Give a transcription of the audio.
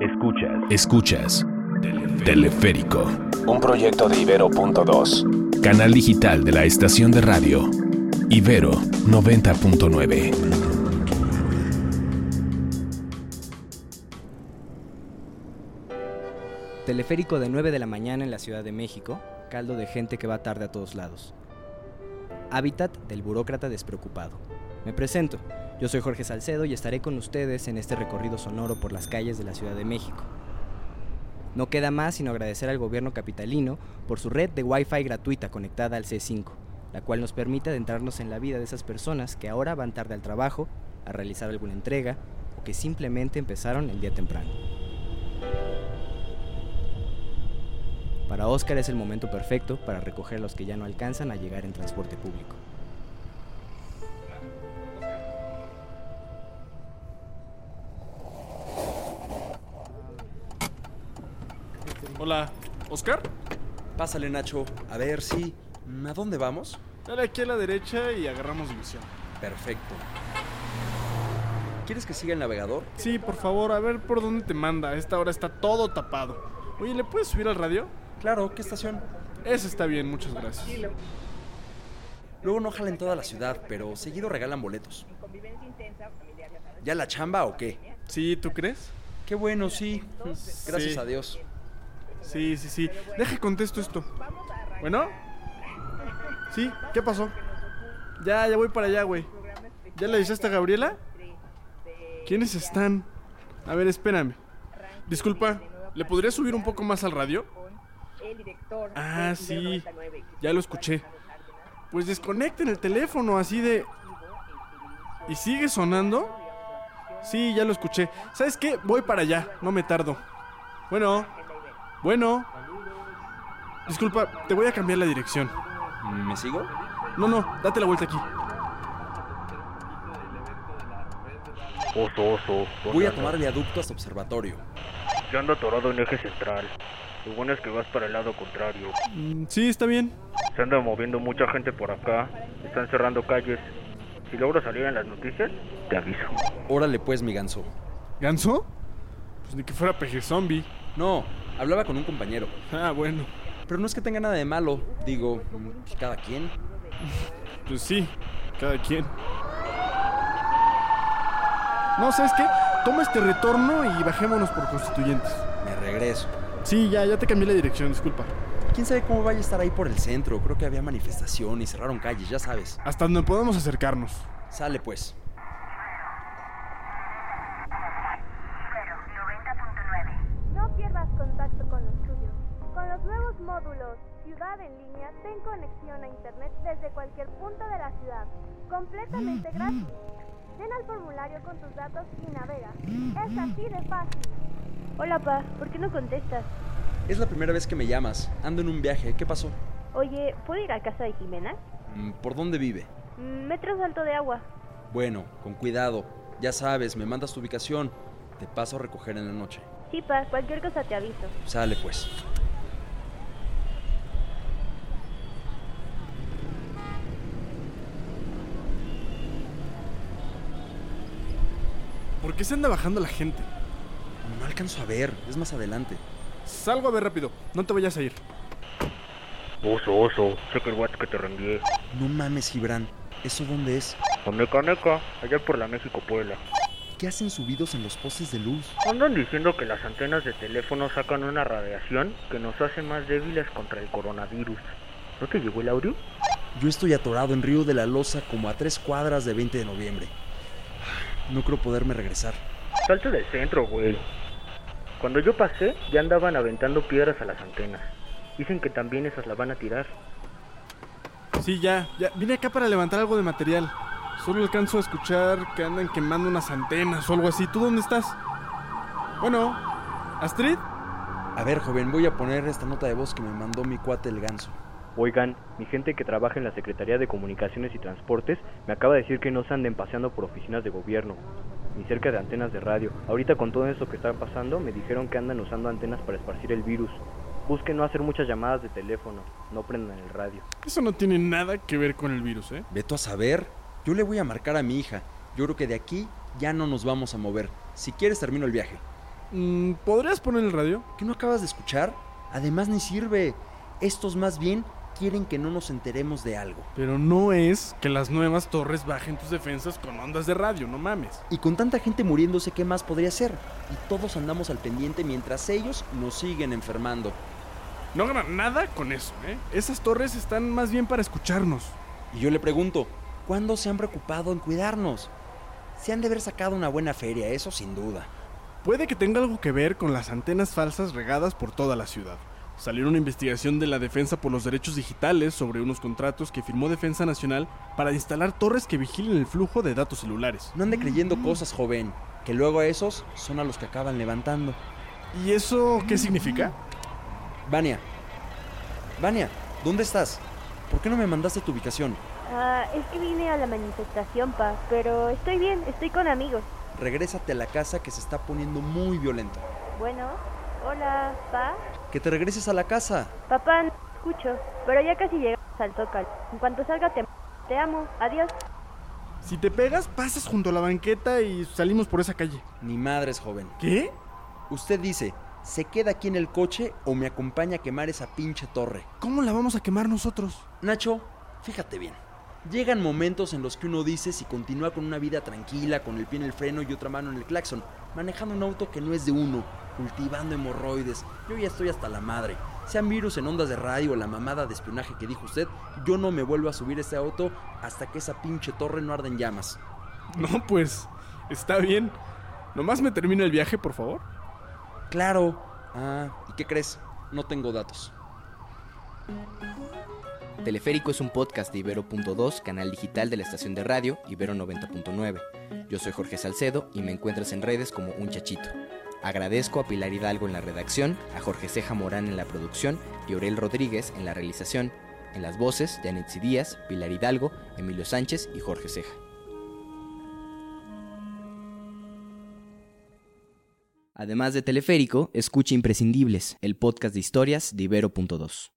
Escuchas. Escuchas. Teleférico. Un proyecto de Ibero.2. Canal digital de la estación de radio. Ibero 90.9. Teleférico de 9 de la mañana en la Ciudad de México, caldo de gente que va tarde a todos lados. Hábitat del burócrata despreocupado. Me presento, yo soy Jorge Salcedo y estaré con ustedes en este recorrido sonoro por las calles de la Ciudad de México. No queda más sino agradecer al gobierno capitalino por su red de Wi-Fi gratuita conectada al C5, la cual nos permite adentrarnos en la vida de esas personas que ahora van tarde al trabajo, a realizar alguna entrega o que simplemente empezaron el día temprano. Para Oscar es el momento perfecto para recoger a los que ya no alcanzan a llegar en transporte público. Hola, ¿Oscar? Pásale, Nacho. A ver, sí. ¿A dónde vamos? Dale aquí a la derecha y agarramos división. Perfecto. ¿Quieres que siga el navegador? Sí, por favor, a ver por dónde te manda. A esta hora está todo tapado. Oye, ¿le puedes subir al radio? Claro, ¿qué estación? Ese está bien, muchas gracias. Luego no jalan toda la ciudad, pero seguido regalan boletos. ¿Ya la chamba o qué? Sí, ¿tú crees? Qué bueno, sí. Gracias Sí. a Dios. Sí, sí, sí. Deja que contesto esto. ¿Bueno? Sí, ¿qué pasó? Ya, ya voy para allá, güey. ¿Ya le avisaste a Gabriela? ¿Quiénes están? A ver, espérame. Disculpa, ¿le podría subir un poco más al radio? Ah, sí. Ya lo escuché. Pues desconecten el teléfono así de... ¿Y sigue sonando? Sí, ya lo escuché. ¿Sabes qué? Voy para allá, no me tardo. Bueno, bueno. Disculpa, te voy a cambiar la dirección. ¿Me sigo? No, no, date la vuelta aquí. Oso, oso. Voy a tomar viaducto hasta observatorio. Yo ando atorado en eje central. Lo bueno es que vas para el lado contrario. Mm, sí, está bien. Se anda moviendo mucha gente por acá. Están cerrando calles. Si logro salir en las noticias, te aviso. Órale pues, mi ganso. ¿Ganso? Pues ni que fuera peje zombie. No, hablaba con un compañero. Ah, bueno. Pero no es que tenga nada de malo. Digo, pues cada quien. Pues sí, cada quien. No, ¿sabes qué? Toma este retorno y bajémonos por constituyentes. Me regreso. Sí, ya, ya te cambié la dirección, disculpa. ¿Quién sabe cómo vaya a estar ahí por el centro? Creo que había manifestación y cerraron calles, ya sabes. Hasta donde podemos acercarnos. Sale pues. No pierdas contacto con los tuyos. Con los nuevos módulos Ciudad en línea, ten conexión a Internet desde cualquier punto de la ciudad, completamente gratis. Llena el formulario con tus datos y navega. Es así de fácil. Hola, pa, ¿por qué no contestas? Es la primera vez que me llamas. Ando en un viaje. ¿Qué pasó? Oye, ¿puedo ir a casa de Jimena? Mm, ¿Por dónde vive? Mm, Metro Salto de Agua. Bueno, con cuidado. Ya sabes, me mandas tu ubicación. Te paso a recoger en la noche. Sí, pa, cualquier cosa te aviso. Sale pues. ¿Por qué se anda bajando la gente? No alcanzo a ver. Es más adelante. Salgo a ver rápido, no te vayas a ir. Oso, oso. Checa el WhatsApp que te reenvié. No mames, Gibran. ¿Eso dónde es? Neca, neca. Allá por la México Puebla. ¿Qué hacen subidos en los postes de luz? Andan diciendo que las antenas de teléfono sacan una radiación que nos hace más débiles contra el coronavirus. ¿No te llegó el audio? Yo estoy atorado en Río de la Loza como a tres cuadras de 20 de noviembre. No creo poderme regresar. Salte del centro, güey. Cuando yo pasé, ya andaban aventando piedras a las antenas. Dicen que también esas la van a tirar. Sí, ya, ya. Vine acá para levantar algo de material. Solo alcanzo a escuchar que andan quemando unas antenas o algo así. ¿Tú dónde estás? Bueno, Astrid. A ver, joven, voy a poner esta nota de voz que me mandó mi cuate el ganso. Oigan, mi gente que trabaja en la Secretaría de Comunicaciones y Transportes me acaba de decir que no se anden paseando por oficinas de gobierno, ni cerca de antenas de radio. Ahorita con todo esto que está pasando, me dijeron que andan usando antenas para esparcir el virus. Busquen no hacer muchas llamadas de teléfono, no prendan el radio. Eso no tiene nada que ver con el virus, ¿eh? Veto a saber. Yo le voy a marcar a mi hija. Yo creo que de aquí ya no nos vamos a mover. Si quieres termino el viaje. Mm, ¿Podrías poner el radio? ¿Qué no acabas de escuchar? Además ni sirve. Estos más bien quieren que no nos enteremos de algo. Pero no es que las nuevas torres bajen tus defensas con ondas de radio, no mames. Y con tanta gente muriéndose, ¿qué más podría ser? Y todos andamos al pendiente mientras ellos nos siguen enfermando. No ganan nada con eso, ¿eh? Esas torres están más bien para escucharnos. Y yo le pregunto, ¿cuándo se han preocupado en cuidarnos? Se han de haber sacado una buena feria, eso sin duda. Puede que tenga algo que ver con las antenas falsas regadas por toda la ciudad. Salió una investigación de la Defensa por los Derechos Digitales sobre unos contratos que firmó Defensa Nacional para instalar torres que vigilen el flujo de datos celulares. No ande creyendo cosas, joven, que luego a esos son a los que acaban levantando. ¿Y eso qué significa? Vania, Vania, ¿dónde estás? ¿Por qué no me mandaste tu ubicación? Ah, es que vine a la manifestación, pa, pero estoy bien, estoy con amigos. Regrésate a la casa que se está poniendo muy violenta. Bueno, hola, pa. Que te regreses a la casa. Papá, no escucho, pero ya casi llegamos al Zócalo. En cuanto salga te, te amo, adiós. Si te pegas, pasas junto a la banqueta y salimos por esa calle. Ni madres, joven. ¿Qué? Usted dice, ¿se queda aquí en el coche o me acompaña a quemar esa pinche torre? ¿Cómo la vamos a quemar nosotros? Nacho, fíjate bien. Llegan momentos en los que uno dice si continúa con una vida tranquila, con el pie en el freno y otra mano en el claxon, manejando un auto que no es de uno, cultivando hemorroides. Yo ya estoy hasta la madre. Sean virus en ondas de radio o la mamada de espionaje que dijo usted, yo no me vuelvo a subir ese auto hasta que esa pinche torre no arde en llamas. No, pues, está bien. Nomás me termina el viaje, por favor. Claro. Ah, ¿y qué crees? No tengo datos. Teleférico es un podcast de Ibero.2, canal digital de la estación de radio Ibero 90.9. Yo soy Jorge Salcedo y me encuentras en redes como Un Chachito. Agradezco a Pilar Hidalgo en la redacción, a Jorge Ceja Morán en la producción y Aurel Rodríguez en la realización. En las voces, Janetsi Díaz, Pilar Hidalgo, Emilio Sánchez y Jorge Ceja. Además de Teleférico, escucha Imprescindibles, el podcast de historias de Ibero.2.